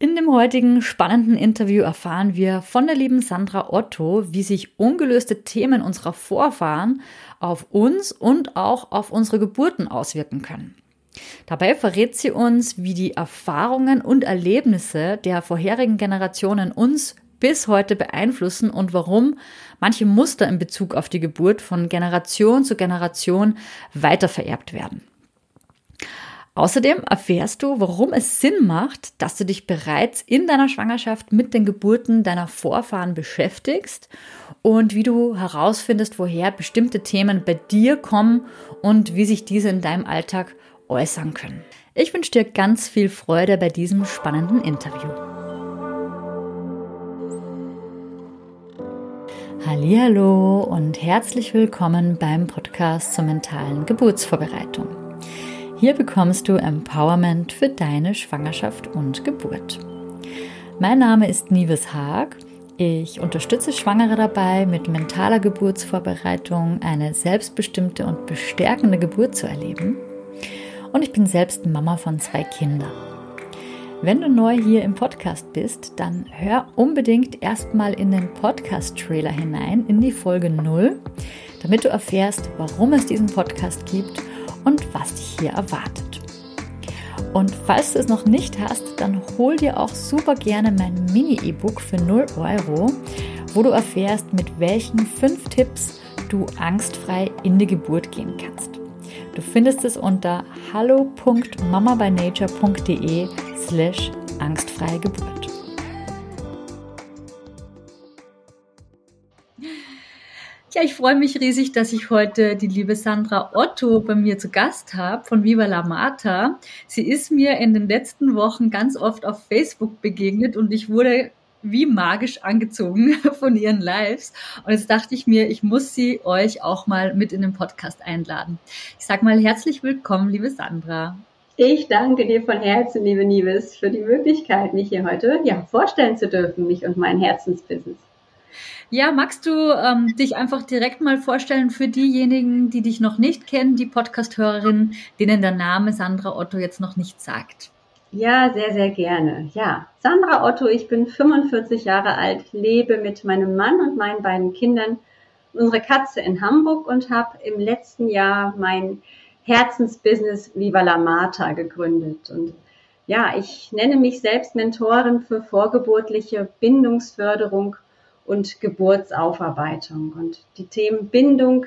In dem heutigen spannenden Interview erfahren wir von der lieben Sandra Otto, wie sich ungelöste Themen unserer Vorfahren auf uns und auch auf unsere Geburten auswirken können. Dabei verrät sie uns, wie die Erfahrungen und Erlebnisse der vorherigen Generationen uns bis heute beeinflussen und warum manche Muster in Bezug auf die Geburt von Generation zu Generation weitervererbt werden. Außerdem erfährst du, warum es Sinn macht, dass du dich bereits in deiner Schwangerschaft mit den Geburten deiner Vorfahren beschäftigst und wie du herausfindest, woher bestimmte Themen bei dir kommen und wie sich diese in deinem Alltag äußern können. Ich wünsche dir ganz viel Freude bei diesem spannenden Interview. Hallo und herzlich willkommen beim Podcast zur mentalen Geburtsvorbereitung. Hier bekommst du Empowerment für deine Schwangerschaft und Geburt. Mein Name ist Nives Haag. Ich unterstütze Schwangere dabei, mit mentaler Geburtsvorbereitung eine selbstbestimmte und bestärkende Geburt zu erleben. Und ich bin selbst Mama von zwei Kindern. Wenn du neu hier im Podcast bist, dann hör unbedingt erstmal in den Podcast-Trailer hinein, in die Folge 0, damit du erfährst, warum es diesen Podcast gibt und was dich hier erwartet. Und falls du es noch nicht hast, dann hol dir auch super gerne mein Mini-E-Book für 0 Euro, wo du erfährst, mit welchen fünf Tipps du angstfrei in die Geburt gehen kannst. Du findest es unter hallo.mamabynature.de slash angstfreie Geburt. Ja, ich freue mich riesig, dass ich heute die liebe Sandra Otto bei mir zu Gast habe von Viva la Mata. Sie ist mir in den letzten Wochen ganz oft auf Facebook begegnet und ich wurde wie magisch angezogen von ihren Lives. Und jetzt dachte ich mir, ich muss sie euch auch mal mit in den Podcast einladen. Ich sage mal herzlich willkommen, liebe Sandra. Ich danke dir von Herzen, liebe Nives, für die Möglichkeit, mich hier heute ja, vorstellen zu dürfen, mich und mein Herzensbusiness. Ja, magst du ähm, dich einfach direkt mal vorstellen für diejenigen, die dich noch nicht kennen, die Podcast-Hörerinnen, denen der Name Sandra Otto jetzt noch nicht sagt? Ja, sehr, sehr gerne. Ja, Sandra Otto, ich bin 45 Jahre alt, lebe mit meinem Mann und meinen beiden Kindern unsere Katze in Hamburg und habe im letzten Jahr mein Herzensbusiness Viva la Mata gegründet. Und ja, ich nenne mich selbst Mentorin für vorgeburtliche Bindungsförderung und Geburtsaufarbeitung. Und die Themen Bindung,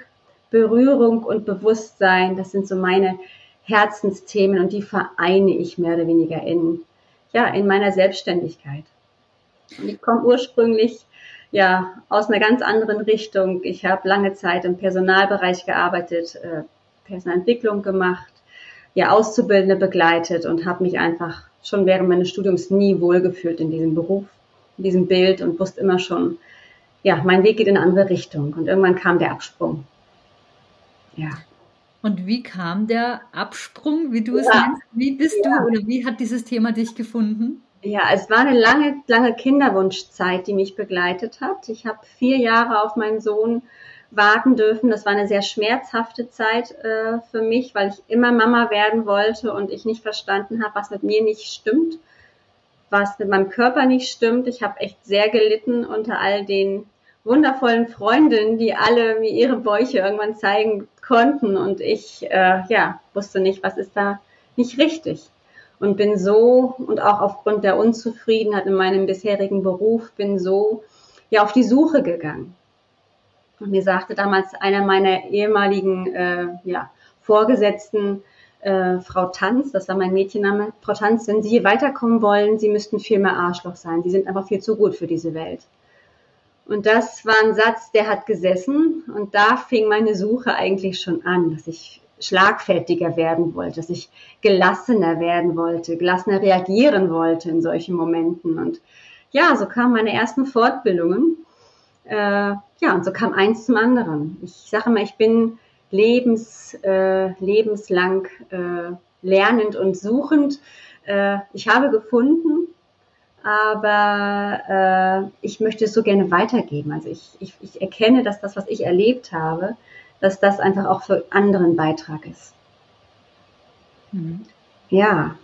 Berührung und Bewusstsein, das sind so meine Herzensthemen und die vereine ich mehr oder weniger in, ja, in meiner Selbstständigkeit. Und ich komme ursprünglich ja, aus einer ganz anderen Richtung. Ich habe lange Zeit im Personalbereich gearbeitet, äh, Personalentwicklung gemacht, ja, Auszubildende begleitet und habe mich einfach schon während meines Studiums nie wohlgefühlt in diesem Beruf, in diesem Bild und wusste immer schon, ja, mein Weg geht in eine andere Richtung. Und irgendwann kam der Absprung. Ja. Und wie kam der Absprung, wie du es ja. nennst? Wie bist ja. du oder wie hat dieses Thema dich gefunden? Ja, es war eine lange, lange Kinderwunschzeit, die mich begleitet hat. Ich habe vier Jahre auf meinen Sohn warten dürfen. Das war eine sehr schmerzhafte Zeit äh, für mich, weil ich immer Mama werden wollte und ich nicht verstanden habe, was mit mir nicht stimmt was mit meinem Körper nicht stimmt. Ich habe echt sehr gelitten unter all den wundervollen Freundinnen, die alle mir ihre Bäuche irgendwann zeigen konnten und ich äh, ja wusste nicht, was ist da nicht richtig und bin so und auch aufgrund der Unzufriedenheit in meinem bisherigen Beruf bin so ja auf die Suche gegangen. Und mir sagte damals einer meiner ehemaligen äh, ja, Vorgesetzten, äh, Frau Tanz, das war mein Mädchenname, Frau Tanz, wenn Sie weiterkommen wollen, Sie müssten viel mehr Arschloch sein. Sie sind einfach viel zu gut für diese Welt. Und das war ein Satz, der hat gesessen und da fing meine Suche eigentlich schon an, dass ich schlagfertiger werden wollte, dass ich gelassener werden wollte, gelassener reagieren wollte in solchen Momenten. Und ja, so kamen meine ersten Fortbildungen. Äh, ja, und so kam eins zum anderen. Ich sage mal, ich bin lebens, äh, lebenslang äh, lernend und suchend. Äh, ich habe gefunden, aber äh, ich möchte es so gerne weitergeben. Also ich, ich, ich erkenne, dass das, was ich erlebt habe, dass das einfach auch für anderen Beitrag ist. Mhm. Ja.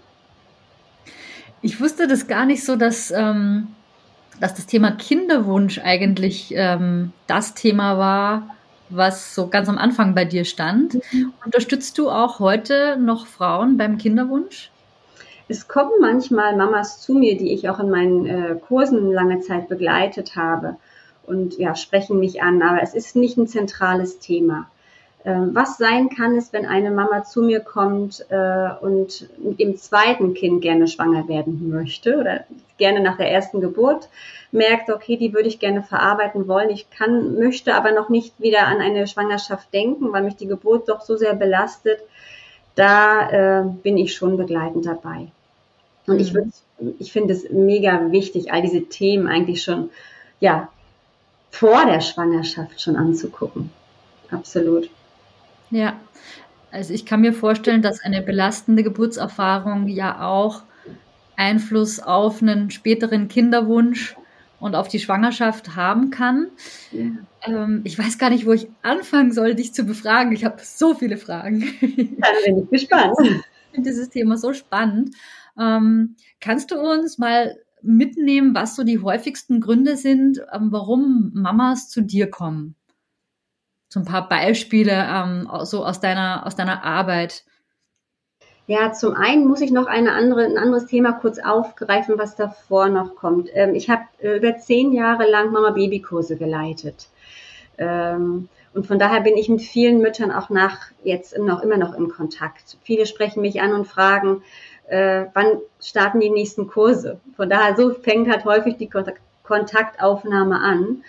Ich wusste das gar nicht so, dass, ähm, dass das Thema Kinderwunsch eigentlich ähm, das Thema war, was so ganz am Anfang bei dir stand. Mhm. Unterstützt du auch heute noch Frauen beim Kinderwunsch? Es kommen manchmal Mamas zu mir, die ich auch in meinen äh, Kursen lange Zeit begleitet habe und ja, sprechen mich an, aber es ist nicht ein zentrales Thema. Ähm, was sein kann, ist, wenn eine Mama zu mir kommt äh, und mit dem zweiten Kind gerne schwanger werden möchte oder gerne nach der ersten Geburt merkt, okay, die würde ich gerne verarbeiten wollen. Ich kann, möchte aber noch nicht wieder an eine Schwangerschaft denken, weil mich die Geburt doch so sehr belastet. Da äh, bin ich schon begleitend dabei. Und ich, mhm. ich finde es mega wichtig, all diese Themen eigentlich schon, ja, vor der Schwangerschaft schon anzugucken. Absolut. Ja, also ich kann mir vorstellen, dass eine belastende Geburtserfahrung ja auch Einfluss auf einen späteren Kinderwunsch und auf die Schwangerschaft haben kann. Ja. Ähm, ich weiß gar nicht, wo ich anfangen soll, dich zu befragen. Ich habe so viele Fragen. Dann bin ich gespannt. Ich finde dieses Thema so spannend. Ähm, kannst du uns mal mitnehmen, was so die häufigsten Gründe sind, ähm, warum Mamas zu dir kommen? So ein paar Beispiele ähm, so aus deiner, aus deiner Arbeit. Ja, zum einen muss ich noch eine andere, ein anderes Thema kurz aufgreifen, was davor noch kommt. Ähm, ich habe äh, über zehn Jahre lang Mama-Baby-Kurse geleitet. Ähm, und von daher bin ich mit vielen Müttern auch nach jetzt noch, immer noch im Kontakt. Viele sprechen mich an und fragen, äh, wann starten die nächsten Kurse. Von daher, so fängt halt häufig die Kontaktaufnahme an,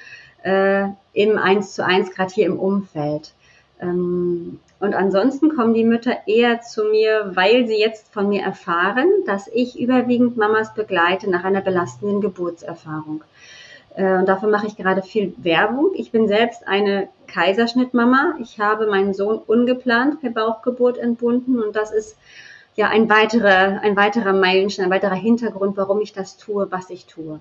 äh, im Eins zu eins, gerade hier im Umfeld. Ähm, und ansonsten kommen die Mütter eher zu mir, weil sie jetzt von mir erfahren, dass ich überwiegend Mamas begleite nach einer belastenden Geburtserfahrung. Äh, und dafür mache ich gerade viel Werbung. Ich bin selbst eine Kaiserschnittmama. Ich habe meinen Sohn ungeplant per Bauchgeburt entbunden und das ist ja ein weiterer, ein weiterer Meilenstein, ein weiterer Hintergrund, warum ich das tue, was ich tue.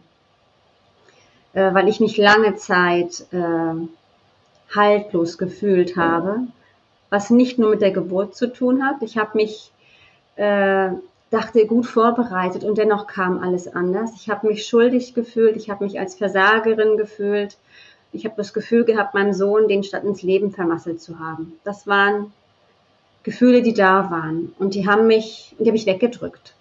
Äh, weil ich mich lange Zeit äh, haltlos gefühlt habe, was nicht nur mit der Geburt zu tun hat. Ich habe mich, äh, dachte, gut vorbereitet und dennoch kam alles anders. Ich habe mich schuldig gefühlt, ich habe mich als Versagerin gefühlt. Ich habe das Gefühl gehabt, meinem Sohn den Stadt ins Leben vermasselt zu haben. Das waren Gefühle, die da waren. Und die haben mich, die habe ich weggedrückt.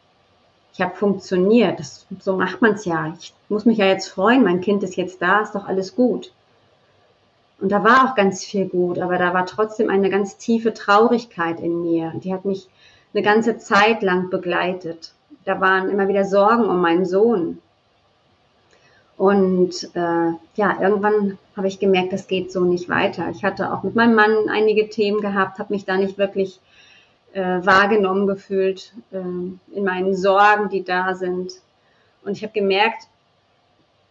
Ich habe funktioniert. Das, so macht man es ja. Ich muss mich ja jetzt freuen. Mein Kind ist jetzt da, ist doch alles gut. Und da war auch ganz viel gut, aber da war trotzdem eine ganz tiefe Traurigkeit in mir. Die hat mich eine ganze Zeit lang begleitet. Da waren immer wieder Sorgen um meinen Sohn. Und äh, ja, irgendwann habe ich gemerkt, das geht so nicht weiter. Ich hatte auch mit meinem Mann einige Themen gehabt, habe mich da nicht wirklich äh, wahrgenommen gefühlt äh, in meinen Sorgen, die da sind. Und ich habe gemerkt,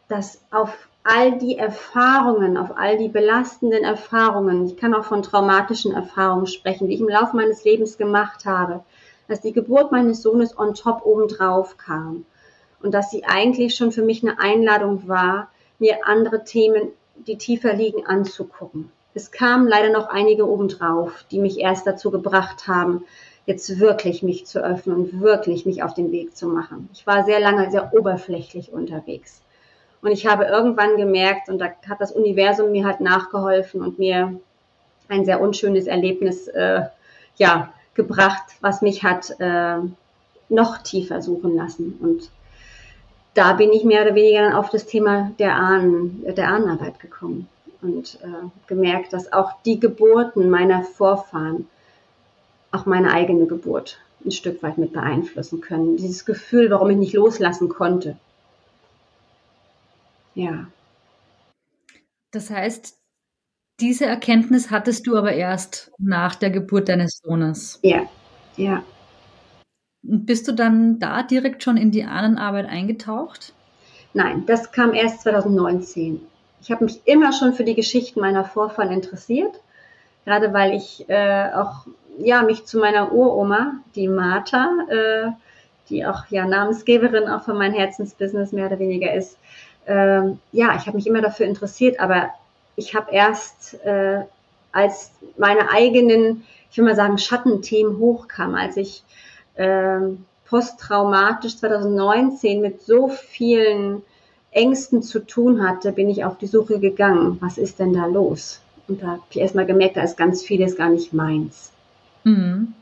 dass auf all die Erfahrungen, auf all die belastenden Erfahrungen, ich kann auch von traumatischen Erfahrungen sprechen, die ich im Laufe meines Lebens gemacht habe, dass die Geburt meines Sohnes on top obendrauf kam und dass sie eigentlich schon für mich eine Einladung war, mir andere Themen, die tiefer liegen, anzugucken. Es kamen leider noch einige obendrauf, die mich erst dazu gebracht haben, jetzt wirklich mich zu öffnen und wirklich mich auf den Weg zu machen. Ich war sehr lange sehr oberflächlich unterwegs. Und ich habe irgendwann gemerkt, und da hat das Universum mir halt nachgeholfen und mir ein sehr unschönes Erlebnis äh, ja, gebracht, was mich hat äh, noch tiefer suchen lassen. Und da bin ich mehr oder weniger dann auf das Thema der Ahnen, der Ahnenarbeit gekommen und äh, gemerkt, dass auch die Geburten meiner Vorfahren auch meine eigene Geburt ein Stück weit mit beeinflussen können. Dieses Gefühl, warum ich nicht loslassen konnte. Ja. Das heißt, diese Erkenntnis hattest du aber erst nach der Geburt deines Sohnes. Ja, ja. Bist du dann da direkt schon in die Ahnenarbeit eingetaucht? Nein, das kam erst 2019. Ich habe mich immer schon für die Geschichten meiner Vorfahren interessiert, gerade weil ich äh, auch ja mich zu meiner Uroma, die Martha, äh, die auch ja Namensgeberin auch von meinem Herzensbusiness mehr oder weniger ist, äh, ja, ich habe mich immer dafür interessiert, aber ich habe erst äh, als meine eigenen, ich will mal sagen, Schattenthemen hochkamen, als ich ähm, posttraumatisch 2019 mit so vielen Ängsten zu tun hatte, bin ich auf die Suche gegangen. Was ist denn da los? Und da habe ich erstmal gemerkt, da ist ganz vieles gar nicht meins. Mhm.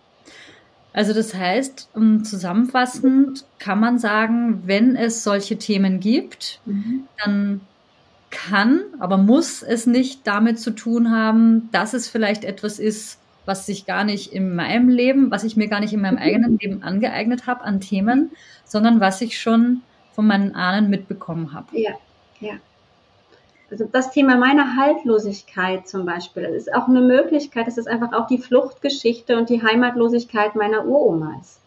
Also das heißt, um, zusammenfassend kann man sagen, wenn es solche Themen gibt, mhm. dann kann, aber muss es nicht damit zu tun haben, dass es vielleicht etwas ist, was sich gar nicht in meinem Leben, was ich mir gar nicht in meinem mhm. eigenen Leben angeeignet habe an Themen, sondern was ich schon von meinen Ahnen mitbekommen habe. Ja, ja. Also das Thema meiner Haltlosigkeit zum Beispiel, das ist auch eine Möglichkeit, das ist einfach auch die Fluchtgeschichte und die Heimatlosigkeit meiner Uromas,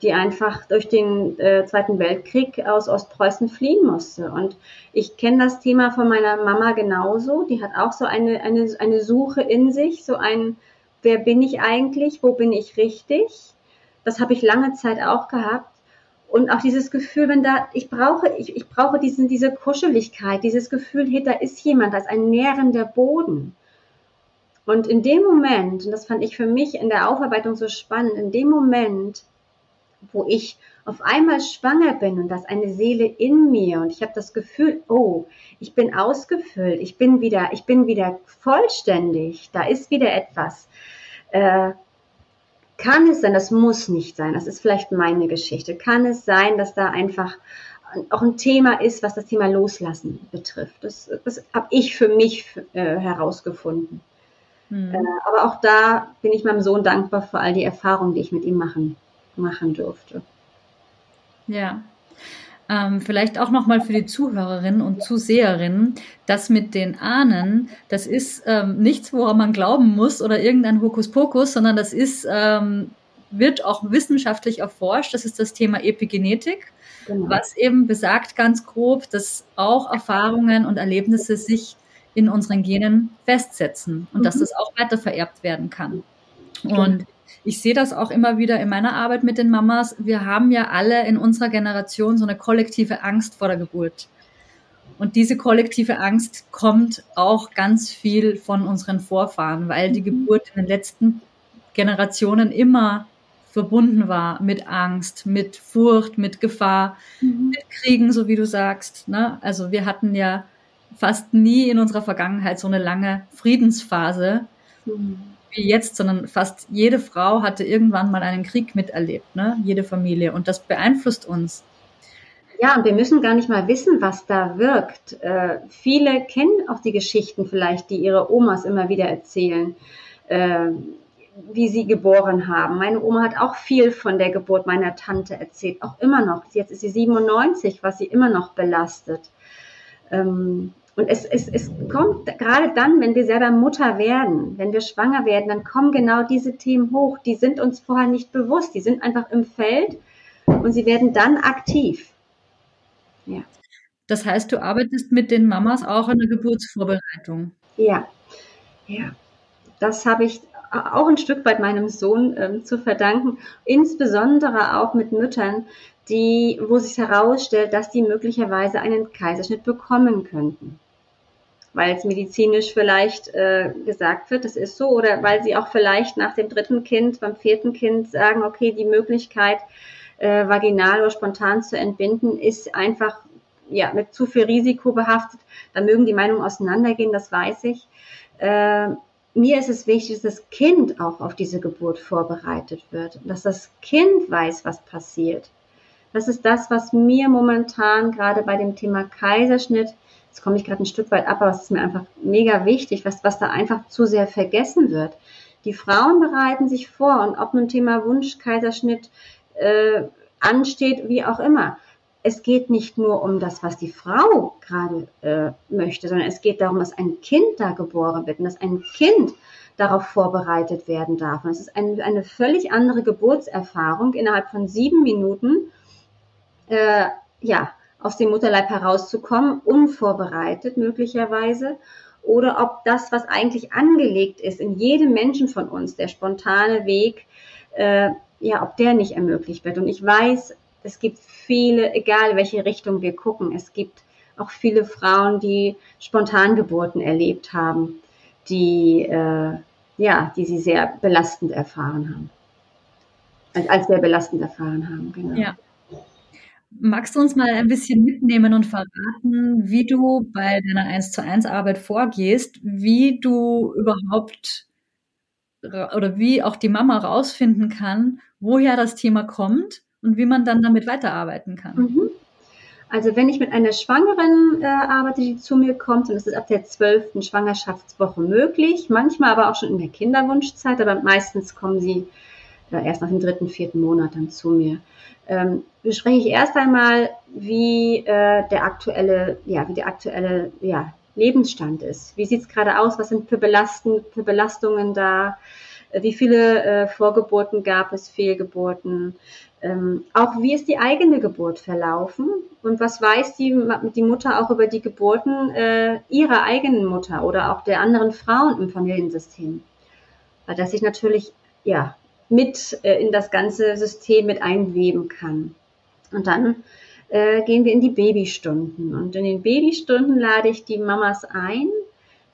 die einfach durch den äh, Zweiten Weltkrieg aus Ostpreußen fliehen musste. Und ich kenne das Thema von meiner Mama genauso, die hat auch so eine, eine, eine Suche in sich, so ein, wer bin ich eigentlich, wo bin ich richtig? Das habe ich lange Zeit auch gehabt. Und auch dieses Gefühl, wenn da, ich brauche, ich, ich brauche diesen, diese Kuscheligkeit, dieses Gefühl, hey, da ist jemand, da ist ein nährender Boden. Und in dem Moment, und das fand ich für mich in der Aufarbeitung so spannend, in dem Moment, wo ich auf einmal schwanger bin und das eine Seele in mir und ich habe das Gefühl, oh, ich bin ausgefüllt, ich bin wieder, ich bin wieder vollständig, da ist wieder etwas. Äh, kann es sein, das muss nicht sein, das ist vielleicht meine Geschichte, kann es sein, dass da einfach auch ein Thema ist, was das Thema Loslassen betrifft. Das, das habe ich für mich äh, herausgefunden. Hm. Äh, aber auch da bin ich meinem Sohn dankbar für all die Erfahrungen, die ich mit ihm machen, machen durfte. Ja, ähm, vielleicht auch nochmal für die Zuhörerinnen und Zuseherinnen, das mit den Ahnen, das ist ähm, nichts, woran man glauben muss oder irgendein Hokuspokus, sondern das ist, ähm, wird auch wissenschaftlich erforscht. Das ist das Thema Epigenetik, genau. was eben besagt ganz grob, dass auch Erfahrungen und Erlebnisse sich in unseren Genen festsetzen und mhm. dass das auch weiter vererbt werden kann. Und ich sehe das auch immer wieder in meiner Arbeit mit den Mamas. Wir haben ja alle in unserer Generation so eine kollektive Angst vor der Geburt. Und diese kollektive Angst kommt auch ganz viel von unseren Vorfahren, weil die mhm. Geburt in den letzten Generationen immer verbunden war mit Angst, mit Furcht, mit Gefahr, mhm. mit Kriegen, so wie du sagst. Ne? Also wir hatten ja fast nie in unserer Vergangenheit so eine lange Friedensphase. Mhm wie jetzt, sondern fast jede Frau hatte irgendwann mal einen Krieg miterlebt, ne? jede Familie. Und das beeinflusst uns. Ja, und wir müssen gar nicht mal wissen, was da wirkt. Äh, viele kennen auch die Geschichten vielleicht, die ihre Omas immer wieder erzählen, äh, wie sie geboren haben. Meine Oma hat auch viel von der Geburt meiner Tante erzählt, auch immer noch. Jetzt ist sie 97, was sie immer noch belastet. Ähm, und es, es, es kommt gerade dann, wenn wir selber Mutter werden, wenn wir schwanger werden, dann kommen genau diese Themen hoch. Die sind uns vorher nicht bewusst. Die sind einfach im Feld und sie werden dann aktiv. Ja. Das heißt, du arbeitest mit den Mamas auch an der Geburtsvorbereitung. Ja, ja. Das habe ich auch ein Stück weit meinem Sohn ähm, zu verdanken, insbesondere auch mit Müttern, die, wo sich herausstellt, dass die möglicherweise einen Kaiserschnitt bekommen könnten weil es medizinisch vielleicht äh, gesagt wird, das ist so, oder weil sie auch vielleicht nach dem dritten Kind, beim vierten Kind sagen, okay, die Möglichkeit, äh, vaginal oder spontan zu entbinden, ist einfach ja, mit zu viel Risiko behaftet. Da mögen die Meinungen auseinandergehen, das weiß ich. Äh, mir ist es wichtig, dass das Kind auch auf diese Geburt vorbereitet wird, dass das Kind weiß, was passiert. Das ist das, was mir momentan gerade bei dem Thema Kaiserschnitt jetzt komme ich gerade ein Stück weit ab, aber es ist mir einfach mega wichtig, was, was da einfach zu sehr vergessen wird. Die Frauen bereiten sich vor und ob nun Thema Wunsch, Kaiserschnitt äh, ansteht, wie auch immer. Es geht nicht nur um das, was die Frau gerade äh, möchte, sondern es geht darum, dass ein Kind da geboren wird und dass ein Kind darauf vorbereitet werden darf. Und es ist ein, eine völlig andere Geburtserfahrung innerhalb von sieben Minuten. Äh, ja, aus dem Mutterleib herauszukommen, unvorbereitet möglicherweise, oder ob das, was eigentlich angelegt ist in jedem Menschen von uns, der spontane Weg, äh, ja, ob der nicht ermöglicht wird. Und ich weiß, es gibt viele, egal welche Richtung wir gucken, es gibt auch viele Frauen, die Spontangeburten erlebt haben, die, äh, ja, die sie sehr belastend erfahren haben. als, als sehr belastend erfahren haben. Genau. Ja. Magst du uns mal ein bisschen mitnehmen und verraten, wie du bei deiner 1 zu 1 Arbeit vorgehst, wie du überhaupt oder wie auch die Mama rausfinden kann, woher das Thema kommt und wie man dann damit weiterarbeiten kann? Mhm. Also wenn ich mit einer Schwangeren äh, arbeite, die zu mir kommt, und das ist ab der zwölften Schwangerschaftswoche möglich, manchmal aber auch schon in der Kinderwunschzeit, aber meistens kommen sie äh, erst nach dem dritten, vierten Monat dann zu mir. Ähm, bespreche ich erst einmal, wie äh, der aktuelle, ja, wie der aktuelle ja, Lebensstand ist. Wie sieht es gerade aus? Was sind für, Belasten, für Belastungen da? Äh, wie viele äh, Vorgeburten gab es, Fehlgeburten? Ähm, auch wie ist die eigene Geburt verlaufen? Und was weiß die, die Mutter auch über die Geburten äh, ihrer eigenen Mutter oder auch der anderen Frauen im Familiensystem? Weil das sich natürlich ja, mit äh, in das ganze System mit einweben kann. Und dann äh, gehen wir in die Babystunden. Und in den Babystunden lade ich die Mamas ein,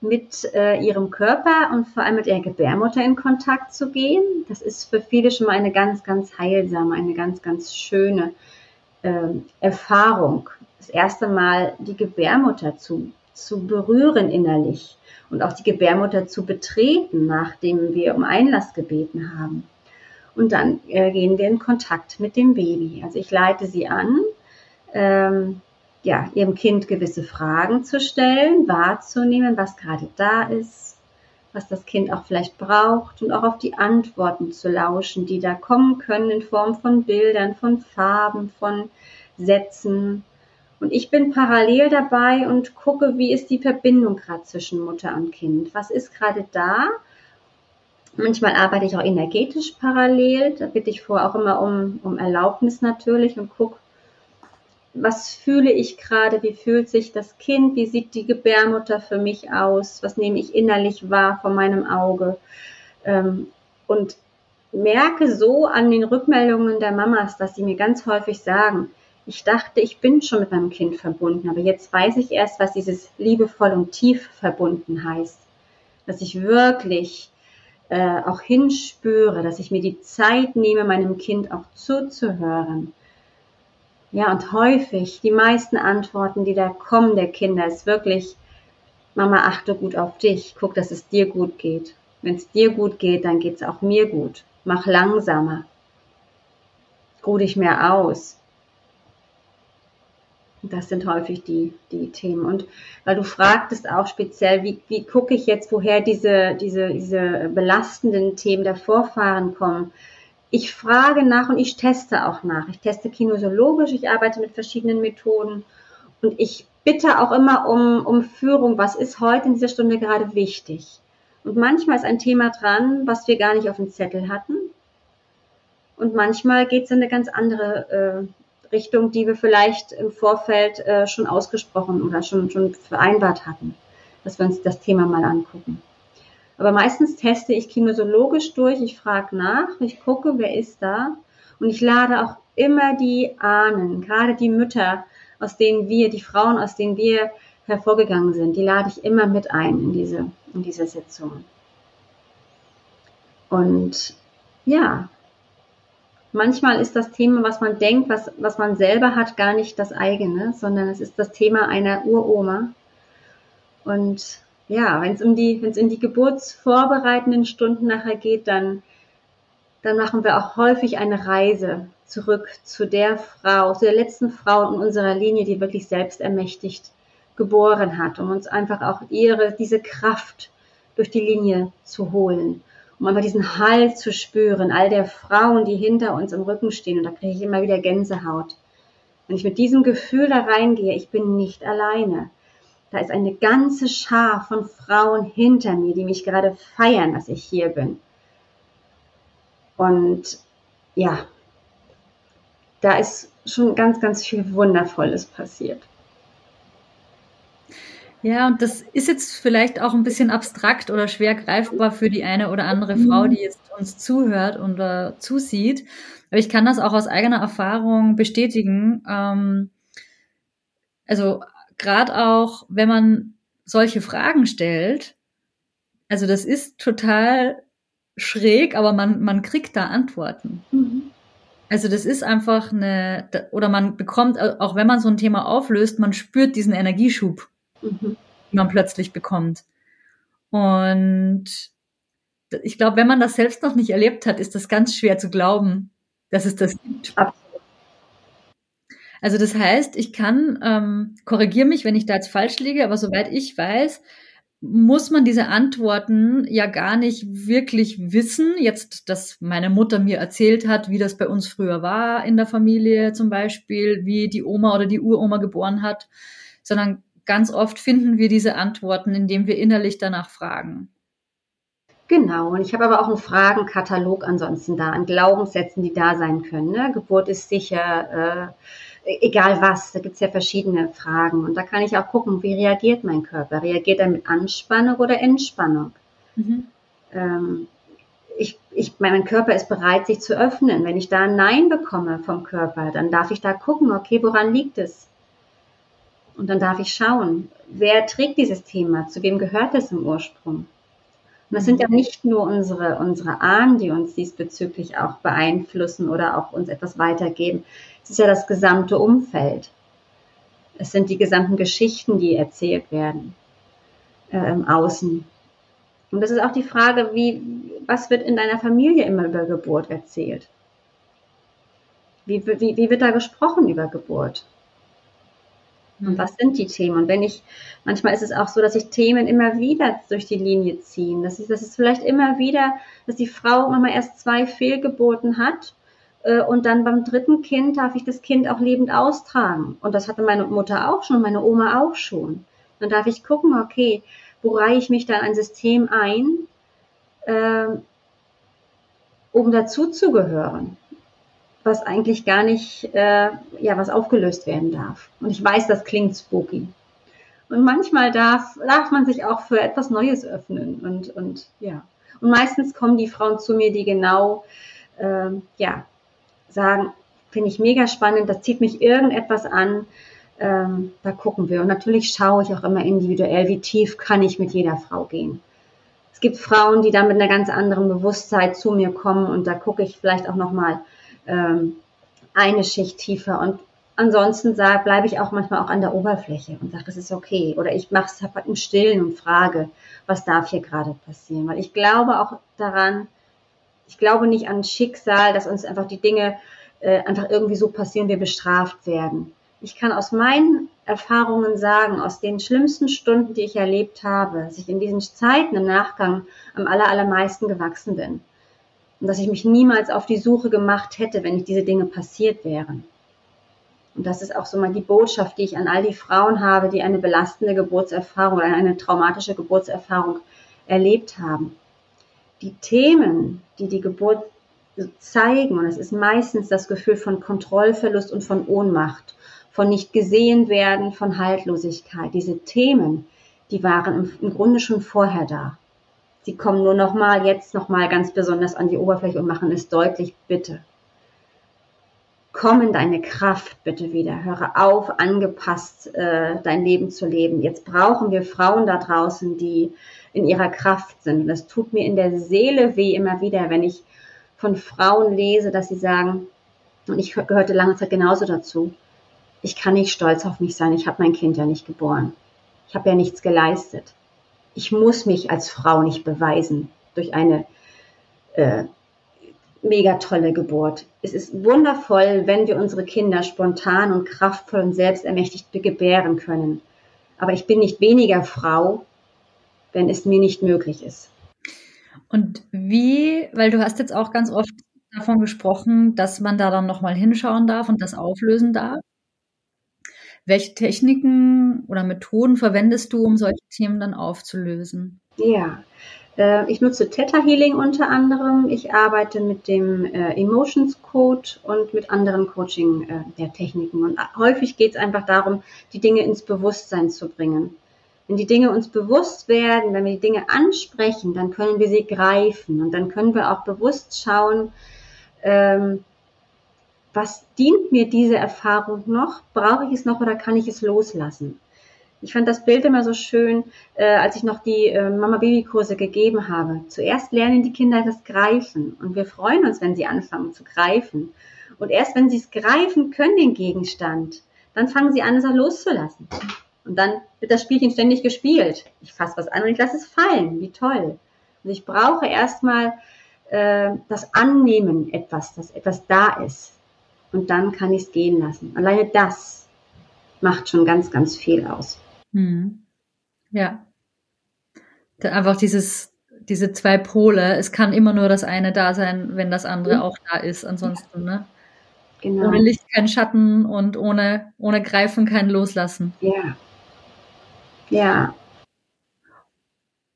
mit äh, ihrem Körper und vor allem mit ihrer Gebärmutter in Kontakt zu gehen. Das ist für viele schon mal eine ganz, ganz heilsame, eine ganz, ganz schöne äh, Erfahrung. Das erste Mal die Gebärmutter zu, zu berühren innerlich und auch die Gebärmutter zu betreten, nachdem wir um Einlass gebeten haben. Und dann äh, gehen wir in Kontakt mit dem Baby. Also ich leite sie an, ähm, ja, ihrem Kind gewisse Fragen zu stellen, wahrzunehmen, was gerade da ist, was das Kind auch vielleicht braucht und auch auf die Antworten zu lauschen, die da kommen können in Form von Bildern, von Farben, von Sätzen. Und ich bin parallel dabei und gucke, wie ist die Verbindung gerade zwischen Mutter und Kind? Was ist gerade da? Manchmal arbeite ich auch energetisch parallel. Da bitte ich vor auch immer um, um Erlaubnis natürlich und gucke, was fühle ich gerade, wie fühlt sich das Kind, wie sieht die Gebärmutter für mich aus, was nehme ich innerlich wahr von meinem Auge. Ähm, und merke so an den Rückmeldungen der Mamas, dass sie mir ganz häufig sagen, ich dachte, ich bin schon mit meinem Kind verbunden, aber jetzt weiß ich erst, was dieses liebevoll und tief verbunden heißt. Dass ich wirklich äh, auch hinspüre, dass ich mir die Zeit nehme, meinem Kind auch zuzuhören ja, und häufig, die meisten Antworten, die da kommen der Kinder, ist wirklich, Mama, achte gut auf dich, guck, dass es dir gut geht. Wenn es dir gut geht, dann geht es auch mir gut. Mach langsamer. Ruh dich mehr aus. Das sind häufig die, die Themen. Und weil du fragtest auch speziell, wie, wie gucke ich jetzt, woher diese, diese, diese belastenden Themen der Vorfahren kommen, ich frage nach und ich teste auch nach. Ich teste kinosologisch, ich arbeite mit verschiedenen Methoden und ich bitte auch immer um, um Führung. Was ist heute in dieser Stunde gerade wichtig? Und manchmal ist ein Thema dran, was wir gar nicht auf dem Zettel hatten. Und manchmal geht es in eine ganz andere äh, Richtung, die wir vielleicht im Vorfeld äh, schon ausgesprochen oder schon, schon vereinbart hatten, dass wir uns das Thema mal angucken. Aber meistens teste ich kinosologisch durch, ich frage nach, ich gucke, wer ist da. Und ich lade auch immer die Ahnen, gerade die Mütter, aus denen wir, die Frauen, aus denen wir hervorgegangen sind, die lade ich immer mit ein in diese, in diese Sitzung. Und ja, manchmal ist das Thema, was man denkt, was, was man selber hat, gar nicht das eigene, sondern es ist das Thema einer Uroma. Und ja, wenn es um die, wenn es in die geburtsvorbereitenden Stunden nachher geht, dann, dann machen wir auch häufig eine Reise zurück zu der Frau, zu der letzten Frau in unserer Linie, die wirklich selbst ermächtigt geboren hat, um uns einfach auch ihre, diese Kraft durch die Linie zu holen, um einfach diesen Halt zu spüren, all der Frauen, die hinter uns im Rücken stehen. Und da kriege ich immer wieder Gänsehaut. Wenn ich mit diesem Gefühl da reingehe, ich bin nicht alleine. Da ist eine ganze Schar von Frauen hinter mir, die mich gerade feiern, dass ich hier bin. Und ja, da ist schon ganz, ganz viel Wundervolles passiert. Ja, und das ist jetzt vielleicht auch ein bisschen abstrakt oder schwer greifbar für die eine oder andere Frau, die jetzt uns zuhört oder zusieht. Aber ich kann das auch aus eigener Erfahrung bestätigen. Ähm, also gerade auch, wenn man solche Fragen stellt, also das ist total schräg, aber man, man kriegt da Antworten. Mhm. Also das ist einfach eine, oder man bekommt, auch wenn man so ein Thema auflöst, man spürt diesen Energieschub, mhm. den man plötzlich bekommt. Und ich glaube, wenn man das selbst noch nicht erlebt hat, ist das ganz schwer zu glauben, dass es das gibt. Also das heißt, ich kann, ähm, korrigiere mich, wenn ich da jetzt falsch liege, aber soweit ich weiß, muss man diese Antworten ja gar nicht wirklich wissen. Jetzt, dass meine Mutter mir erzählt hat, wie das bei uns früher war in der Familie zum Beispiel, wie die Oma oder die Uroma geboren hat, sondern ganz oft finden wir diese Antworten, indem wir innerlich danach fragen. Genau, und ich habe aber auch einen Fragenkatalog ansonsten da an Glaubenssätzen, die da sein können. Ne? Geburt ist sicher, äh, egal was, da gibt es ja verschiedene Fragen. Und da kann ich auch gucken, wie reagiert mein Körper? Reagiert er mit Anspannung oder Entspannung? Mhm. Ähm, ich, ich, mein Körper ist bereit, sich zu öffnen. Wenn ich da ein Nein bekomme vom Körper, dann darf ich da gucken, okay, woran liegt es? Und dann darf ich schauen, wer trägt dieses Thema? Zu wem gehört es im Ursprung? Und das sind ja nicht nur unsere, unsere Ahnen, die uns diesbezüglich auch beeinflussen oder auch uns etwas weitergeben. Es ist ja das gesamte Umfeld. Es sind die gesamten Geschichten, die erzählt werden äh, im Außen. Und das ist auch die Frage, wie, was wird in deiner Familie immer über Geburt erzählt? Wie, wie, wie wird da gesprochen über Geburt? Und was sind die Themen? Und wenn ich, manchmal ist es auch so, dass sich Themen immer wieder durch die Linie ziehen. Das ist, das ist vielleicht immer wieder, dass die Frau manchmal erst zwei Fehlgeburten hat äh, und dann beim dritten Kind darf ich das Kind auch lebend austragen. Und das hatte meine Mutter auch schon, meine Oma auch schon. Dann darf ich gucken, okay, wo reihe ich mich dann ein System ein, äh, um dazuzugehören was eigentlich gar nicht, äh, ja, was aufgelöst werden darf. Und ich weiß, das klingt spooky. Und manchmal darf, darf man sich auch für etwas Neues öffnen und, und ja. Und meistens kommen die Frauen zu mir, die genau, äh, ja, sagen, finde ich mega spannend, das zieht mich irgendetwas an, ähm, da gucken wir. Und natürlich schaue ich auch immer individuell, wie tief kann ich mit jeder Frau gehen. Es gibt Frauen, die da mit einer ganz anderen Bewusstheit zu mir kommen und da gucke ich vielleicht auch nochmal, ähm, eine Schicht tiefer. Und ansonsten bleibe ich auch manchmal auch an der Oberfläche und sage, das ist okay. Oder ich mache es im Stillen und frage, was darf hier gerade passieren? Weil ich glaube auch daran, ich glaube nicht an Schicksal, dass uns einfach die Dinge äh, einfach irgendwie so passieren, wir bestraft werden. Ich kann aus meinen Erfahrungen sagen, aus den schlimmsten Stunden, die ich erlebt habe, dass ich in diesen Zeiten im Nachgang am aller, allermeisten gewachsen bin und dass ich mich niemals auf die Suche gemacht hätte, wenn nicht diese Dinge passiert wären. Und das ist auch so mal die Botschaft, die ich an all die Frauen habe, die eine belastende Geburtserfahrung oder eine traumatische Geburtserfahrung erlebt haben. Die Themen, die die Geburt zeigen, und es ist meistens das Gefühl von Kontrollverlust und von Ohnmacht, von nicht gesehen werden, von Haltlosigkeit. Diese Themen, die waren im, Grunde schon vorher da. Sie kommen nur noch mal jetzt noch mal ganz besonders an die Oberfläche und machen es deutlich, bitte. Komm in deine Kraft bitte wieder. Höre auf, angepasst äh, dein Leben zu leben. Jetzt brauchen wir Frauen da draußen, die in ihrer Kraft sind. Und das tut mir in der Seele weh immer wieder, wenn ich von Frauen lese, dass sie sagen, und ich gehörte lange Zeit genauso dazu, ich kann nicht stolz auf mich sein, ich habe mein Kind ja nicht geboren. Ich habe ja nichts geleistet ich muss mich als Frau nicht beweisen durch eine äh, mega tolle Geburt. Es ist wundervoll, wenn wir unsere Kinder spontan und kraftvoll und selbstermächtigt gebären können. Aber ich bin nicht weniger Frau, wenn es mir nicht möglich ist. Und wie, weil du hast jetzt auch ganz oft davon gesprochen, dass man da dann nochmal hinschauen darf und das auflösen darf. Welche Techniken oder Methoden verwendest du, um solche Themen dann aufzulösen? Ja, äh, ich nutze Theta Healing unter anderem. Ich arbeite mit dem äh, Emotions Code und mit anderen Coaching äh, der Techniken. Und häufig geht es einfach darum, die Dinge ins Bewusstsein zu bringen. Wenn die Dinge uns bewusst werden, wenn wir die Dinge ansprechen, dann können wir sie greifen und dann können wir auch bewusst schauen, ähm, was dient mir diese Erfahrung noch? Brauche ich es noch oder kann ich es loslassen? Ich fand das Bild immer so schön, äh, als ich noch die äh, Mama-Baby-Kurse gegeben habe. Zuerst lernen die Kinder das Greifen und wir freuen uns, wenn sie anfangen zu greifen. Und erst wenn sie es greifen können, den Gegenstand, dann fangen sie an, es auch loszulassen. Und dann wird das Spielchen ständig gespielt. Ich fasse was an und ich lasse es fallen. Wie toll. Und ich brauche erstmal äh, das Annehmen etwas, dass etwas da ist. Und dann kann ich es gehen lassen. Alleine das macht schon ganz, ganz viel aus. Hm. Ja. Einfach dieses, diese zwei Pole. Es kann immer nur das eine da sein, wenn das andere mhm. auch da ist. Ansonsten, ne? Genau. Ohne Licht kein Schatten und ohne, ohne Greifen kein Loslassen. Ja. Ja.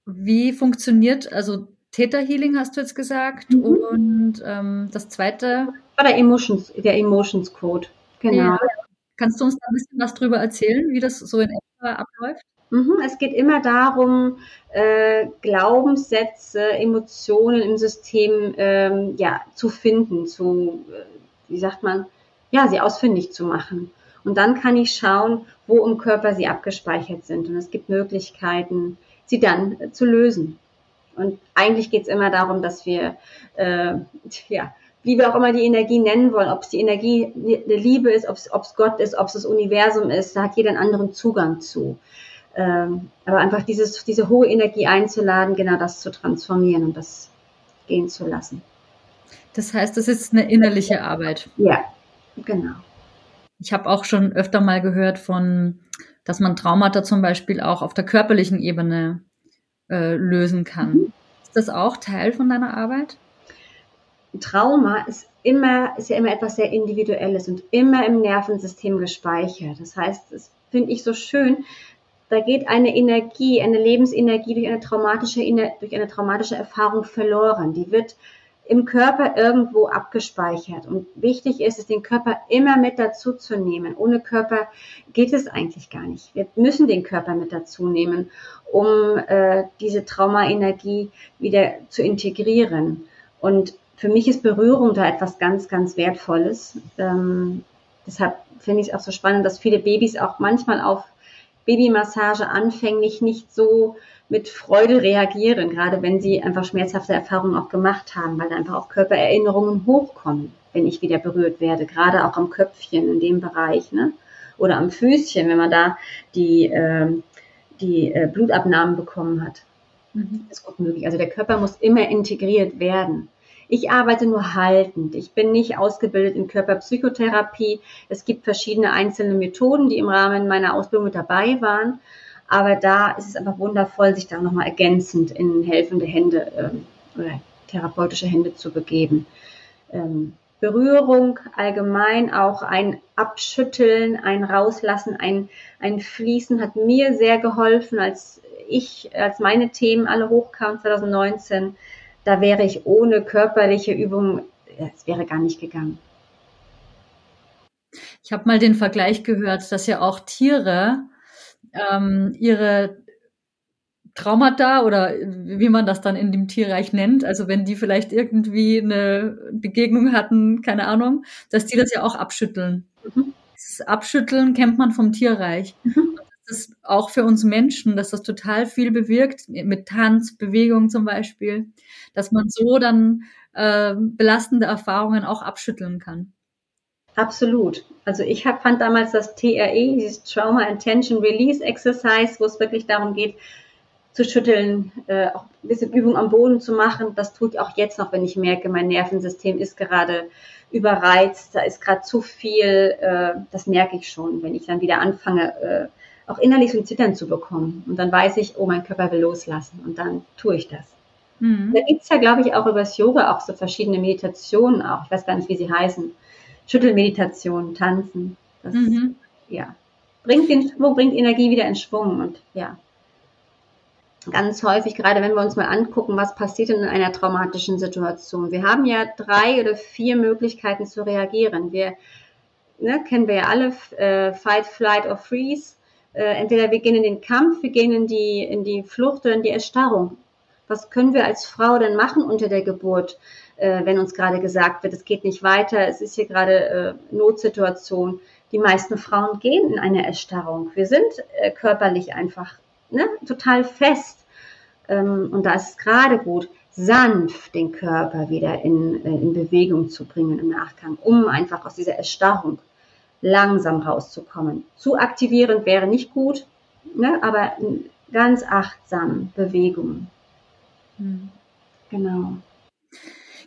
Wie funktioniert, also Theta Healing hast du jetzt gesagt mhm. und ähm, das zweite? War der Emotions, der Emotions Code. Genau. Ja. Kannst du uns da ein bisschen was drüber erzählen, wie das so in etwa abläuft? Mhm. Es geht immer darum, äh, Glaubenssätze, Emotionen im System ähm, ja, zu finden, zu, äh, wie sagt man, ja, sie ausfindig zu machen. Und dann kann ich schauen, wo im Körper sie abgespeichert sind. Und es gibt Möglichkeiten, sie dann äh, zu lösen. Und eigentlich geht es immer darum, dass wir, äh, ja, wie wir auch immer die Energie nennen wollen, ob es die Energie der Liebe ist, ob es Gott ist, ob es das Universum ist, da hat jeder einen anderen Zugang zu. Ähm, aber einfach dieses, diese hohe Energie einzuladen, genau das zu transformieren und das gehen zu lassen. Das heißt, das ist eine innerliche Arbeit. Ja, genau. Ich habe auch schon öfter mal gehört von, dass man Traumata zum Beispiel auch auf der körperlichen Ebene äh, lösen kann. Mhm. Ist das auch Teil von deiner Arbeit? Trauma ist immer, ist ja immer etwas sehr Individuelles und immer im Nervensystem gespeichert. Das heißt, das finde ich so schön. Da geht eine Energie, eine Lebensenergie durch eine traumatische, durch eine traumatische Erfahrung verloren. Die wird im Körper irgendwo abgespeichert. Und wichtig ist es, den Körper immer mit dazu zu nehmen. Ohne Körper geht es eigentlich gar nicht. Wir müssen den Körper mit dazu nehmen, um äh, diese Traumaenergie wieder zu integrieren. Und für mich ist Berührung da etwas ganz, ganz Wertvolles. Ähm, deshalb finde ich es auch so spannend, dass viele Babys auch manchmal auf Babymassage anfänglich nicht so mit Freude reagieren, gerade wenn sie einfach schmerzhafte Erfahrungen auch gemacht haben, weil einfach auch Körpererinnerungen hochkommen, wenn ich wieder berührt werde, gerade auch am Köpfchen in dem Bereich, ne? Oder am Füßchen, wenn man da die, äh, die äh, Blutabnahmen bekommen hat. Mhm. ist gut möglich. Also der Körper muss immer integriert werden. Ich arbeite nur haltend. Ich bin nicht ausgebildet in Körperpsychotherapie. Es gibt verschiedene einzelne Methoden, die im Rahmen meiner Ausbildung mit dabei waren. Aber da ist es einfach wundervoll, sich da nochmal ergänzend in helfende Hände ähm, oder therapeutische Hände zu begeben. Ähm, Berührung allgemein, auch ein Abschütteln, ein Rauslassen, ein, ein Fließen hat mir sehr geholfen, als ich, als meine Themen alle hochkamen 2019. Da wäre ich ohne körperliche Übung, es wäre gar nicht gegangen. Ich habe mal den Vergleich gehört, dass ja auch Tiere ähm, ihre Traumata oder wie man das dann in dem Tierreich nennt, also wenn die vielleicht irgendwie eine Begegnung hatten, keine Ahnung, dass die das ja auch abschütteln. Mhm. Das Abschütteln kennt man vom Tierreich. Mhm. Das auch für uns Menschen, dass das total viel bewirkt, mit Tanz, Bewegung zum Beispiel, dass man so dann äh, belastende Erfahrungen auch abschütteln kann. Absolut. Also ich hab, fand damals das TRE, dieses Trauma Intention Release Exercise, wo es wirklich darum geht, zu schütteln, äh, auch ein bisschen Übung am Boden zu machen. Das tue ich auch jetzt noch, wenn ich merke, mein Nervensystem ist gerade überreizt, da ist gerade zu viel. Äh, das merke ich schon, wenn ich dann wieder anfange, äh, auch innerlich so ein Zittern zu bekommen. Und dann weiß ich, oh, mein Körper will loslassen. Und dann tue ich das. Mhm. Da gibt's ja, glaube ich, auch über das Yoga auch so verschiedene Meditationen auch. Ich weiß gar nicht, wie sie heißen Schüttelmeditation, Tanzen. Das, mhm. ja, bringt den Schwung, bringt Energie wieder in Schwung und ja. Ganz häufig, gerade wenn wir uns mal angucken, was passiert in einer traumatischen Situation. Wir haben ja drei oder vier Möglichkeiten zu reagieren. Wir ne, kennen wir ja alle, äh, Fight, Flight or Freeze. Äh, entweder wir gehen in den Kampf, wir gehen in die, in die Flucht oder in die Erstarrung. Was können wir als Frau denn machen unter der Geburt? äh, wenn uns gerade gesagt wird, es geht nicht weiter, es ist hier gerade äh, Notsituation. Die meisten Frauen gehen in eine Erstarrung. Wir sind äh, körperlich einfach ne, total fest. Ähm, und da ist es gerade gut, sanft den Körper wieder in, äh, in Bewegung zu bringen im Nachgang, um einfach aus dieser Erstarrung langsam rauszukommen. Zu aktivierend wäre nicht gut, ne, aber ganz achtsam Bewegung. Hm. Genau.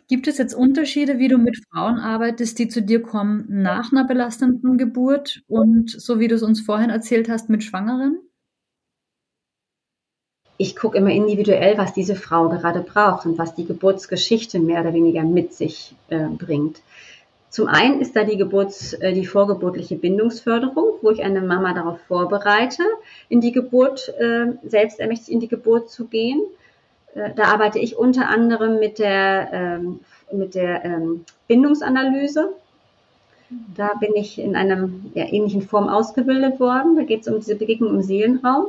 Gibt es jetzt Unterschiede, wie du mit Frauen arbeitest, die zu dir kommen nach einer belastenden Geburt und so wie du es uns vorhin erzählt hast, mit Schwangeren? Ich gucke immer individuell, was diese Frau gerade braucht und was die Geburtsgeschichte mehr oder weniger mit sich äh, bringt. Zum einen ist da die Geburts-, äh, die vorgeburtliche Bindungsförderung, wo ich eine Mama darauf vorbereite, in die Geburt, äh, selbstermächtig in die Geburt zu gehen. Äh, da arbeite ich unter anderem mit der, ähm, mit der ähm, Bindungsanalyse. Da bin ich in einer ja, ähnlichen Form ausgebildet worden. Da geht es um diese Begegnung im Seelenraum.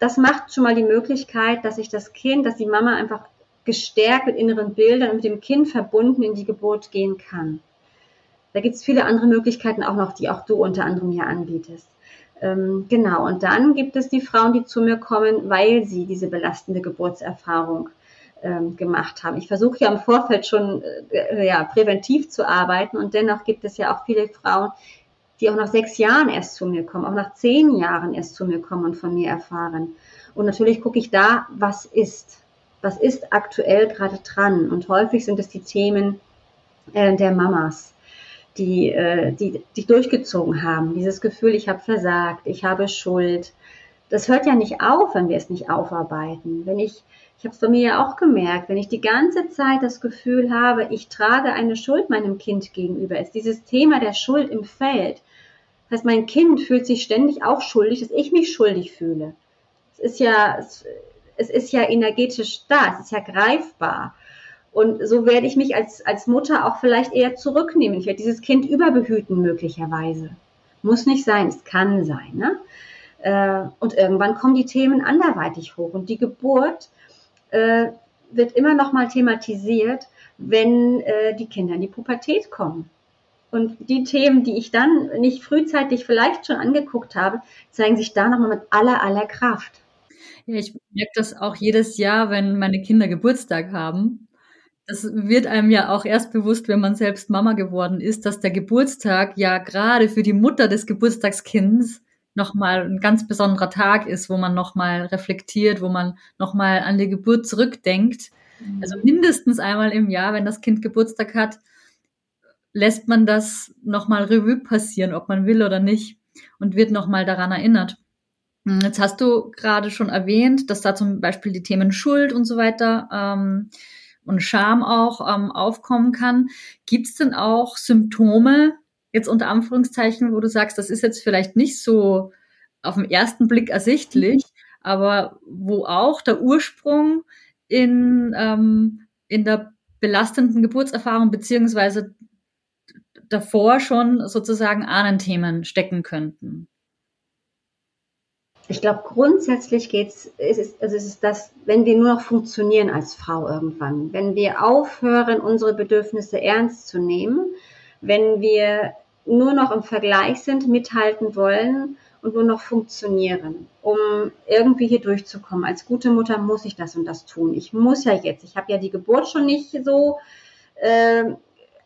Das macht schon mal die Möglichkeit, dass ich das Kind, dass die Mama einfach gestärkt mit inneren Bildern und mit dem Kind verbunden in die Geburt gehen kann. Da gibt es viele andere Möglichkeiten auch noch, die auch du unter anderem hier anbietest. Ähm, genau, und dann gibt es die Frauen, die zu mir kommen, weil sie diese belastende Geburtserfahrung ähm, gemacht haben. Ich versuche ja im Vorfeld schon äh, ja, präventiv zu arbeiten und dennoch gibt es ja auch viele Frauen, die auch nach sechs Jahren erst zu mir kommen, auch nach zehn Jahren erst zu mir kommen und von mir erfahren. Und natürlich gucke ich da, was ist, was ist aktuell gerade dran. Und häufig sind es die Themen äh, der Mamas die, äh, die, die durchgezogen haben. Dieses Gefühl, ich habe versagt, ich habe Schuld. Das hört ja nicht auf, wenn wir es nicht aufarbeiten. Wenn ich, ich habe es bei mir ja auch gemerkt, wenn ich die ganze Zeit das Gefühl habe, ich trage eine Schuld meinem Kind gegenüber, ist dieses Thema der Schuld im Feld. Das heißt, mein Kind fühlt sich ständig auch schuldig, dass ich mich schuldig fühle. Es ist ja, es, es ist ja energetisch da, es ist ja greifbar. Und so werde ich mich als, als Mutter auch vielleicht eher zurücknehmen. Ich werde dieses Kind überbehüten möglicherweise. Muss nicht sein, es kann sein. Ne? Äh, und irgendwann kommen die Themen anderweitig hoch. Und die Geburt äh, wird immer noch mal thematisiert, wenn äh, die Kinder in die Pubertät kommen. Und die Themen, die ich dann nicht frühzeitig vielleicht schon angeguckt habe, zeigen sich da nochmal mit aller, aller Kraft. Ja, ich merke das auch jedes Jahr, wenn meine Kinder Geburtstag haben. Das wird einem ja auch erst bewusst, wenn man selbst Mama geworden ist, dass der Geburtstag ja gerade für die Mutter des Geburtstagskinds nochmal ein ganz besonderer Tag ist, wo man nochmal reflektiert, wo man nochmal an die Geburt zurückdenkt. Mhm. Also mindestens einmal im Jahr, wenn das Kind Geburtstag hat, lässt man das nochmal Revue passieren, ob man will oder nicht, und wird nochmal daran erinnert. Hm, jetzt hast du gerade schon erwähnt, dass da zum Beispiel die Themen Schuld und so weiter ähm, und Scham auch ähm, aufkommen kann. Gibt es denn auch Symptome, jetzt unter Anführungszeichen, wo du sagst, das ist jetzt vielleicht nicht so auf den ersten Blick ersichtlich, aber wo auch der Ursprung in, ähm, in der belastenden Geburtserfahrung beziehungsweise davor schon sozusagen Ahnenthemen stecken könnten? Ich glaube, grundsätzlich geht's, es ist, also es ist das, wenn wir nur noch funktionieren als Frau irgendwann, wenn wir aufhören, unsere Bedürfnisse ernst zu nehmen, wenn wir nur noch im Vergleich sind, mithalten wollen und nur noch funktionieren, um irgendwie hier durchzukommen. Als gute Mutter muss ich das und das tun. Ich muss ja jetzt, ich habe ja die Geburt schon nicht so äh,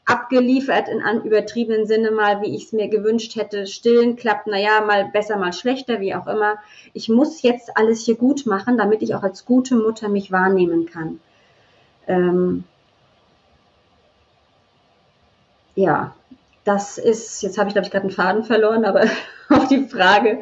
abgeliefert in an übertriebenen Sinne mal, wie ich es mir gewünscht hätte. Stillen klappt, naja, mal besser, mal schlechter, wie auch immer. Ich muss jetzt alles hier gut machen, damit ich auch als gute Mutter mich wahrnehmen kann. Ähm ja, das ist, jetzt habe ich, glaube ich, gerade einen Faden verloren, aber auf die Frage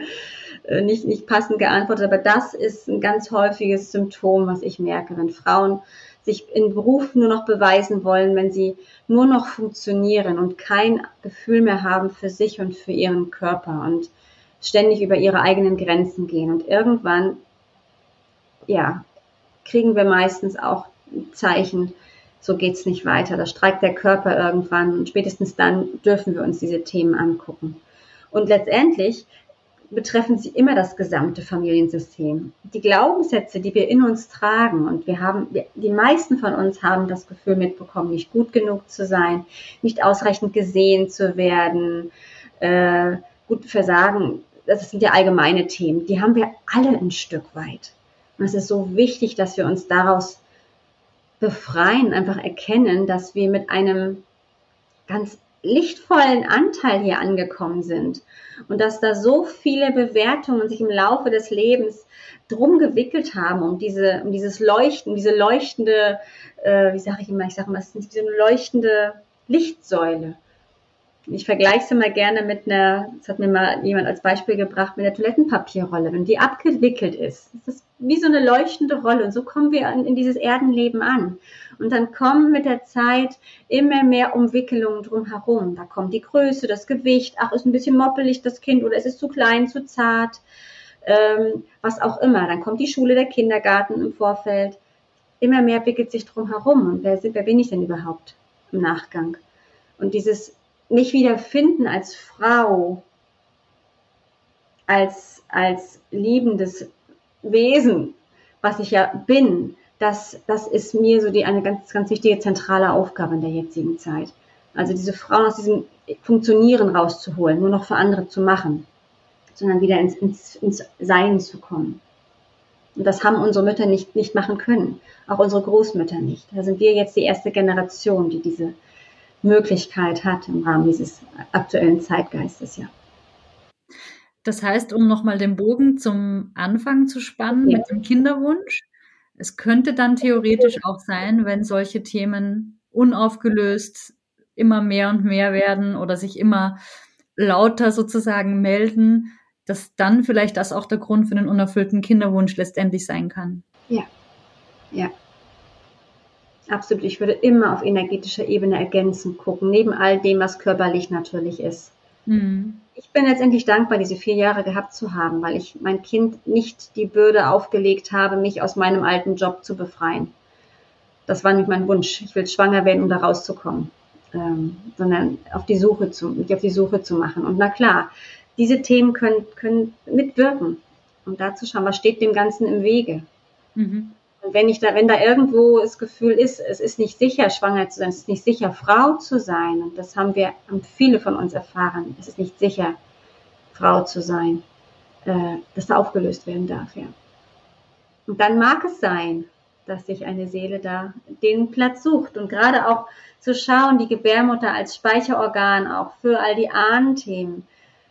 äh, nicht, nicht passend geantwortet. Aber das ist ein ganz häufiges Symptom, was ich merke, wenn Frauen sich in Beruf nur noch beweisen wollen, wenn sie nur noch funktionieren und kein Gefühl mehr haben für sich und für ihren Körper und ständig über ihre eigenen Grenzen gehen. Und irgendwann, ja, kriegen wir meistens auch Zeichen, so geht's nicht weiter. Da streikt der Körper irgendwann und spätestens dann dürfen wir uns diese Themen angucken. Und letztendlich betreffen sie immer das gesamte Familiensystem. Die Glaubenssätze, die wir in uns tragen, und wir haben, die meisten von uns haben das Gefühl mitbekommen, nicht gut genug zu sein, nicht ausreichend gesehen zu werden, äh, gut Versagen, das sind ja allgemeine Themen, die haben wir alle ein Stück weit. Und es ist so wichtig, dass wir uns daraus befreien, einfach erkennen, dass wir mit einem ganz lichtvollen Anteil hier angekommen sind und dass da so viele Bewertungen sich im Laufe des Lebens drum gewickelt haben, um diese, um dieses Leuchten, diese leuchtende, äh, wie sage ich immer, ich sage immer, es ist diese leuchtende Lichtsäule. Ich vergleiche es immer gerne mit einer, das hat mir mal jemand als Beispiel gebracht, mit der Toilettenpapierrolle. Wenn die abgewickelt ist, ist das wie so eine leuchtende Rolle. Und so kommen wir in, dieses Erdenleben an. Und dann kommen mit der Zeit immer mehr Umwickelungen drumherum. Da kommt die Größe, das Gewicht, ach, ist ein bisschen moppelig das Kind oder ist es zu klein, zu zart, ähm, was auch immer. Dann kommt die Schule, der Kindergarten im Vorfeld. Immer mehr wickelt sich drumherum. Und wer, wer bin ich denn überhaupt im Nachgang? Und dieses mich wiederfinden als Frau, als, als liebendes Wesen, was ich ja bin, das, das ist mir so die, eine ganz, ganz wichtige zentrale Aufgabe in der jetzigen Zeit. Also diese Frauen aus diesem Funktionieren rauszuholen, nur noch für andere zu machen, sondern wieder ins, ins, ins Sein zu kommen. Und das haben unsere Mütter nicht, nicht machen können. Auch unsere Großmütter nicht. Da sind wir jetzt die erste Generation, die diese Möglichkeit hat im Rahmen dieses aktuellen Zeitgeistes, ja. Das heißt, um nochmal den Bogen zum Anfang zu spannen ja. mit dem Kinderwunsch, es könnte dann theoretisch auch sein, wenn solche Themen unaufgelöst immer mehr und mehr werden oder sich immer lauter sozusagen melden, dass dann vielleicht das auch der Grund für den unerfüllten Kinderwunsch letztendlich sein kann. Ja, ja. Absolut. Ich würde immer auf energetischer Ebene ergänzend gucken, neben all dem, was körperlich natürlich ist. Mhm. Ich bin letztendlich dankbar, diese vier Jahre gehabt zu haben, weil ich mein Kind nicht die Bürde aufgelegt habe, mich aus meinem alten Job zu befreien. Das war nicht mein Wunsch. Ich will schwanger werden, um da rauszukommen, ähm, sondern auf die Suche zu, mich auf die Suche zu machen. Und na klar, diese Themen können, können mitwirken. Und dazu schauen, was steht dem Ganzen im Wege. Mhm. Wenn ich da, wenn da irgendwo das Gefühl ist, es ist nicht sicher, schwanger zu sein, es ist nicht sicher, Frau zu sein, und das haben wir, haben viele von uns erfahren, es ist nicht sicher, Frau zu sein, äh, dass da aufgelöst werden darf, ja. Und dann mag es sein, dass sich eine Seele da den Platz sucht und gerade auch zu schauen, die Gebärmutter als Speicherorgan auch für all die Ahnenthemen,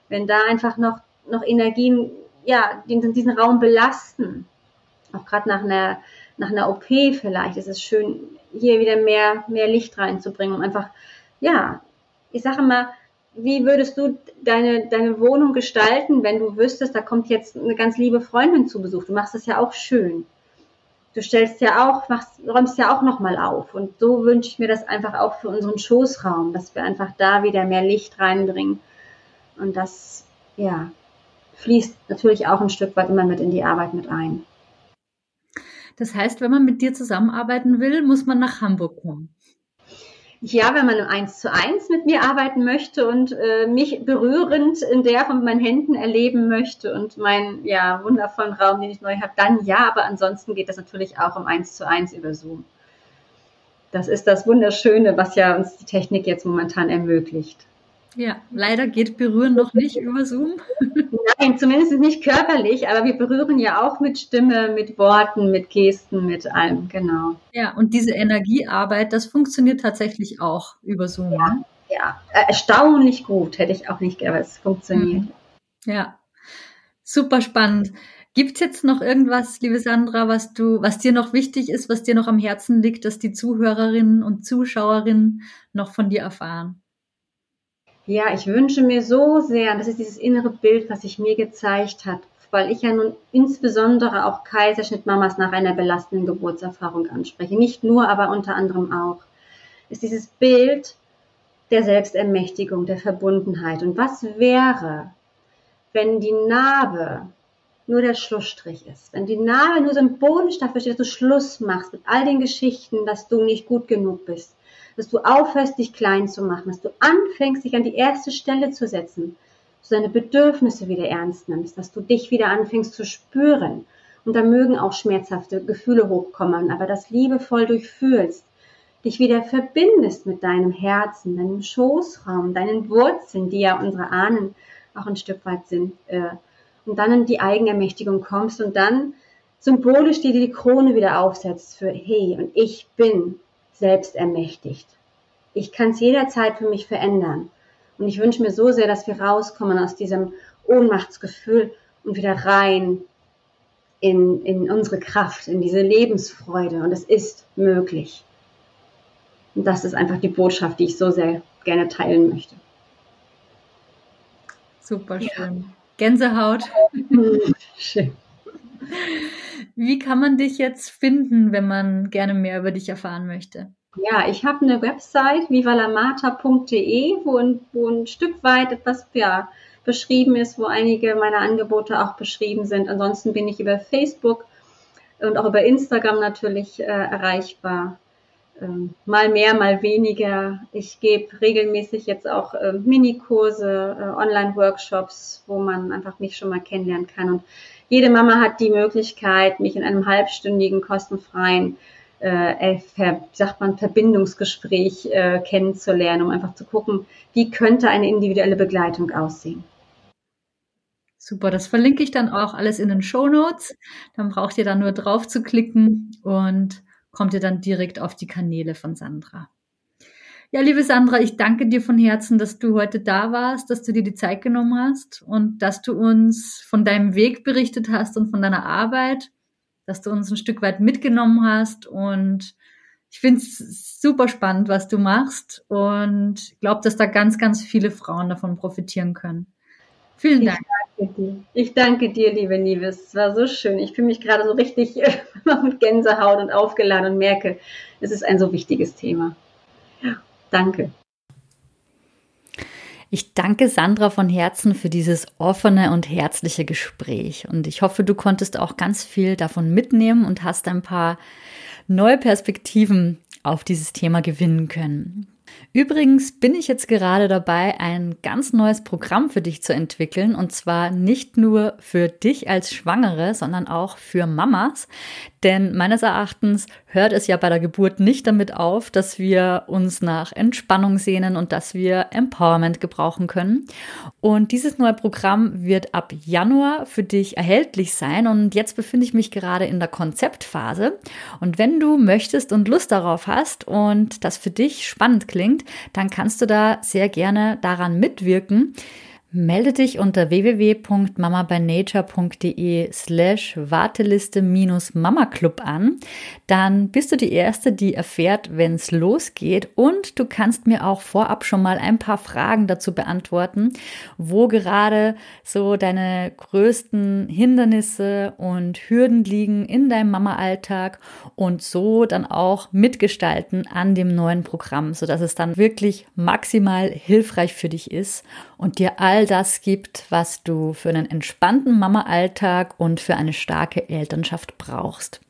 wenn da einfach noch, noch Energien, ja, diesen, diesen Raum belasten, auch gerade nach einer nach einer OP vielleicht ist es schön, hier wieder mehr, mehr Licht reinzubringen, um einfach, ja, ich sage mal, wie würdest du deine, deine Wohnung gestalten, wenn du wüsstest, da kommt jetzt eine ganz liebe Freundin zu Besuch? Du machst es ja auch schön. Du stellst ja auch, machst, räumst ja auch nochmal auf. Und so wünsche ich mir das einfach auch für unseren Schoßraum, dass wir einfach da wieder mehr Licht reinbringen. Und das, ja, fließt natürlich auch ein Stück weit immer mit in die Arbeit mit ein. Das heißt, wenn man mit dir zusammenarbeiten will, muss man nach Hamburg kommen. Ja, wenn man eins zu eins mit mir arbeiten möchte und äh, mich berührend in der von meinen Händen erleben möchte und meinen ja, wundervollen Raum, den ich neu habe, dann ja, aber ansonsten geht das natürlich auch um eins zu eins über Zoom. Das ist das Wunderschöne, was ja uns die Technik jetzt momentan ermöglicht. Ja, leider geht Berühren noch nicht über Zoom. Nein, zumindest nicht körperlich, aber wir berühren ja auch mit Stimme, mit Worten, mit Gesten, mit allem, genau. Ja, und diese Energiearbeit, das funktioniert tatsächlich auch über Zoom. Ja, ne? ja. erstaunlich gut, hätte ich auch nicht gedacht, aber es funktioniert. Mhm. Ja, super spannend. Gibt es jetzt noch irgendwas, liebe Sandra, was du, was dir noch wichtig ist, was dir noch am Herzen liegt, dass die Zuhörerinnen und Zuschauerinnen noch von dir erfahren? Ja, ich wünsche mir so sehr, das ist dieses innere Bild, was sich mir gezeigt hat, weil ich ja nun insbesondere auch Kaiserschnittmamas nach einer belastenden Geburtserfahrung anspreche. Nicht nur, aber unter anderem auch. Ist dieses Bild der Selbstermächtigung, der Verbundenheit. Und was wäre, wenn die Narbe nur der Schlussstrich ist? Wenn die Narbe nur symbolisch dafür steht, dass du Schluss machst mit all den Geschichten, dass du nicht gut genug bist dass du aufhörst, dich klein zu machen, dass du anfängst, dich an die erste Stelle zu setzen, dass du deine Bedürfnisse wieder ernst nimmst, dass du dich wieder anfängst zu spüren. Und da mögen auch schmerzhafte Gefühle hochkommen, aber das liebevoll durchfühlst, dich wieder verbindest mit deinem Herzen, deinem Schoßraum, deinen Wurzeln, die ja unsere Ahnen auch ein Stück weit sind, äh, und dann in die Eigenermächtigung kommst und dann symbolisch dir die Krone wieder aufsetzt für, hey, und ich bin selbst ermächtigt. Ich kann es jederzeit für mich verändern. Und ich wünsche mir so sehr, dass wir rauskommen aus diesem Ohnmachtsgefühl und wieder rein in, in unsere Kraft, in diese Lebensfreude. Und es ist möglich. Und das ist einfach die Botschaft, die ich so sehr gerne teilen möchte. Super schön. Ja. Gänsehaut. schön. Wie kann man dich jetzt finden, wenn man gerne mehr über dich erfahren möchte? Ja, ich habe eine Website, vivalamata.de, wo, wo ein Stück weit etwas ja, beschrieben ist, wo einige meiner Angebote auch beschrieben sind. Ansonsten bin ich über Facebook und auch über Instagram natürlich äh, erreichbar. Ähm, mal mehr, mal weniger. Ich gebe regelmäßig jetzt auch äh, Minikurse, äh, Online-Workshops, wo man einfach mich schon mal kennenlernen kann. Und jede Mama hat die Möglichkeit, mich in einem halbstündigen, kostenfreien äh, ver, sagt man, Verbindungsgespräch äh, kennenzulernen, um einfach zu gucken, wie könnte eine individuelle Begleitung aussehen. Super, das verlinke ich dann auch alles in den Show Notes. Dann braucht ihr da nur drauf zu klicken und kommt ihr dann direkt auf die Kanäle von Sandra. Ja, liebe Sandra, ich danke dir von Herzen, dass du heute da warst, dass du dir die Zeit genommen hast und dass du uns von deinem Weg berichtet hast und von deiner Arbeit, dass du uns ein Stück weit mitgenommen hast und ich finde es super spannend, was du machst und glaube, dass da ganz, ganz viele Frauen davon profitieren können. Vielen Dank. Ich danke dir, ich danke dir liebe Nives. Es war so schön. Ich fühle mich gerade so richtig mit Gänsehaut und aufgeladen und merke, es ist ein so wichtiges Thema. Danke. Ich danke Sandra von Herzen für dieses offene und herzliche Gespräch. Und ich hoffe, du konntest auch ganz viel davon mitnehmen und hast ein paar neue Perspektiven auf dieses Thema gewinnen können. Übrigens bin ich jetzt gerade dabei, ein ganz neues Programm für dich zu entwickeln und zwar nicht nur für dich als Schwangere, sondern auch für Mamas. Denn meines Erachtens hört es ja bei der Geburt nicht damit auf, dass wir uns nach Entspannung sehnen und dass wir Empowerment gebrauchen können. Und dieses neue Programm wird ab Januar für dich erhältlich sein und jetzt befinde ich mich gerade in der Konzeptphase. Und wenn du möchtest und Lust darauf hast und das für dich spannend klingt, dann kannst du da sehr gerne daran mitwirken. Melde dich unter www.mamabynature.de slash Warteliste-Mama-Club an. Dann bist du die Erste, die erfährt, wenn es losgeht. Und du kannst mir auch vorab schon mal ein paar Fragen dazu beantworten, wo gerade so deine größten Hindernisse und Hürden liegen in deinem Mama-Alltag und so dann auch mitgestalten an dem neuen Programm, sodass es dann wirklich maximal hilfreich für dich ist und dir das gibt, was du für einen entspannten Mama-Alltag und für eine starke Elternschaft brauchst.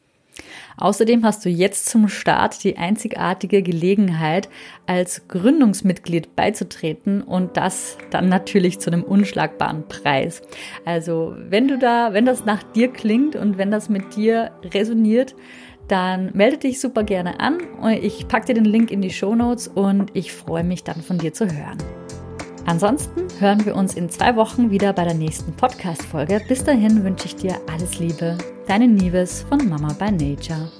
Außerdem hast du jetzt zum Start die einzigartige Gelegenheit, als Gründungsmitglied beizutreten und das dann natürlich zu einem unschlagbaren Preis. Also, wenn du da, wenn das nach dir klingt und wenn das mit dir resoniert, dann melde dich super gerne an. Ich packe dir den Link in die Show Notes und ich freue mich dann von dir zu hören. Ansonsten hören wir uns in zwei Wochen wieder bei der nächsten Podcast-Folge. Bis dahin wünsche ich dir alles Liebe. Deine Nieves von Mama by Nature.